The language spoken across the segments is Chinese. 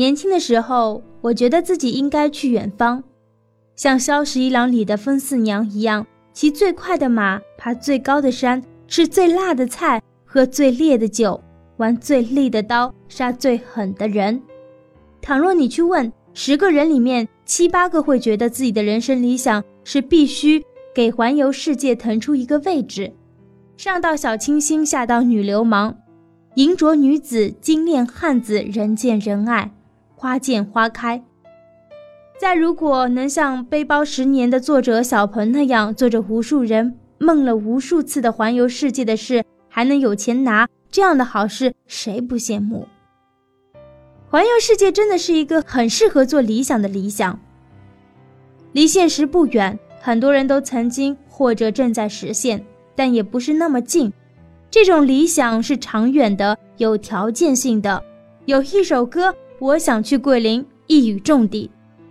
年轻的时候，我觉得自己应该去远方，像《萧十一郎》里的风四娘一样，骑最快的马，爬最高的山，吃最辣的菜，喝最烈的酒，玩最利的刀，杀最狠的人。倘若你去问十个人里面七八个，会觉得自己的人生理想是必须给环游世界腾出一个位置，上到小清新，下到女流氓，银镯女子，金链汉子，人见人爱。花见花开。再如果能像《背包十年》的作者小鹏那样，做着无数人梦了无数次的环游世界的事，还能有钱拿，这样的好事谁不羡慕？环游世界真的是一个很适合做理想的理想，离现实不远，很多人都曾经或者正在实现，但也不是那么近。这种理想是长远的，有条件性的。有一首歌。我想去桂林，一语中的。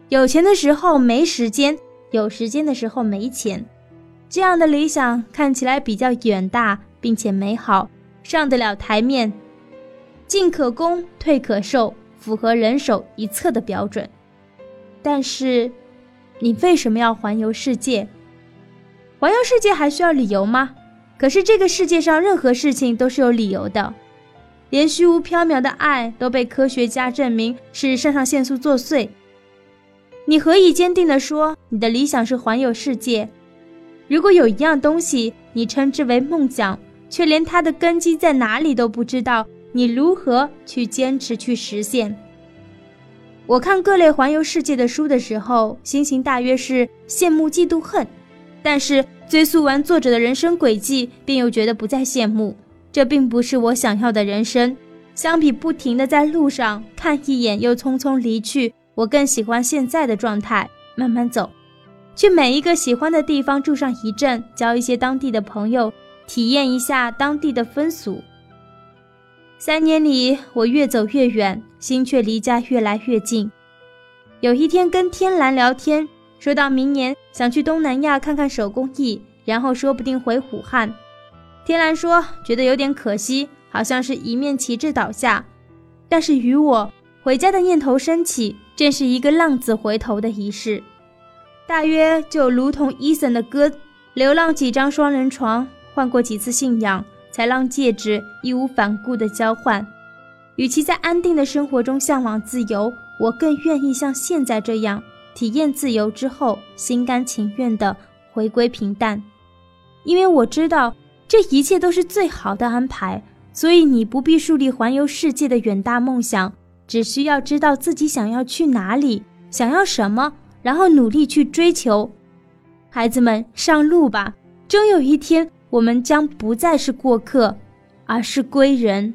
有钱的时候没时间，有时间的时候没钱。这样的理想看起来比较远大，并且美好，上得了台面，进可攻，退可守，符合人手一册的标准。但是，你为什么要环游世界？环游世界还需要理由吗？可是这个世界上任何事情都是有理由的。连虚无缥缈的爱都被科学家证明是肾上腺素作祟，你何以坚定地说你的理想是环游世界？如果有一样东西你称之为梦想，却连它的根基在哪里都不知道，你如何去坚持去实现？我看各类环游世界的书的时候，心情大约是羡慕、嫉妒、恨，但是追溯完作者的人生轨迹，便又觉得不再羡慕。这并不是我想要的人生。相比不停的在路上看一眼又匆匆离去，我更喜欢现在的状态：慢慢走，去每一个喜欢的地方住上一阵，交一些当地的朋友，体验一下当地的风俗。三年里，我越走越远，心却离家越来越近。有一天跟天蓝聊天，说到明年想去东南亚看看手工艺，然后说不定回武汉。天蓝说：“觉得有点可惜，好像是一面旗帜倒下。但是与我回家的念头升起，正是一个浪子回头的仪式。大约就如同伊森的歌：流浪几张双人床，换过几次信仰，才让戒指义无反顾地交换。与其在安定的生活中向往自由，我更愿意像现在这样体验自由之后，心甘情愿地回归平淡，因为我知道。”这一切都是最好的安排，所以你不必树立环游世界的远大梦想，只需要知道自己想要去哪里，想要什么，然后努力去追求。孩子们，上路吧！终有一天，我们将不再是过客，而是归人。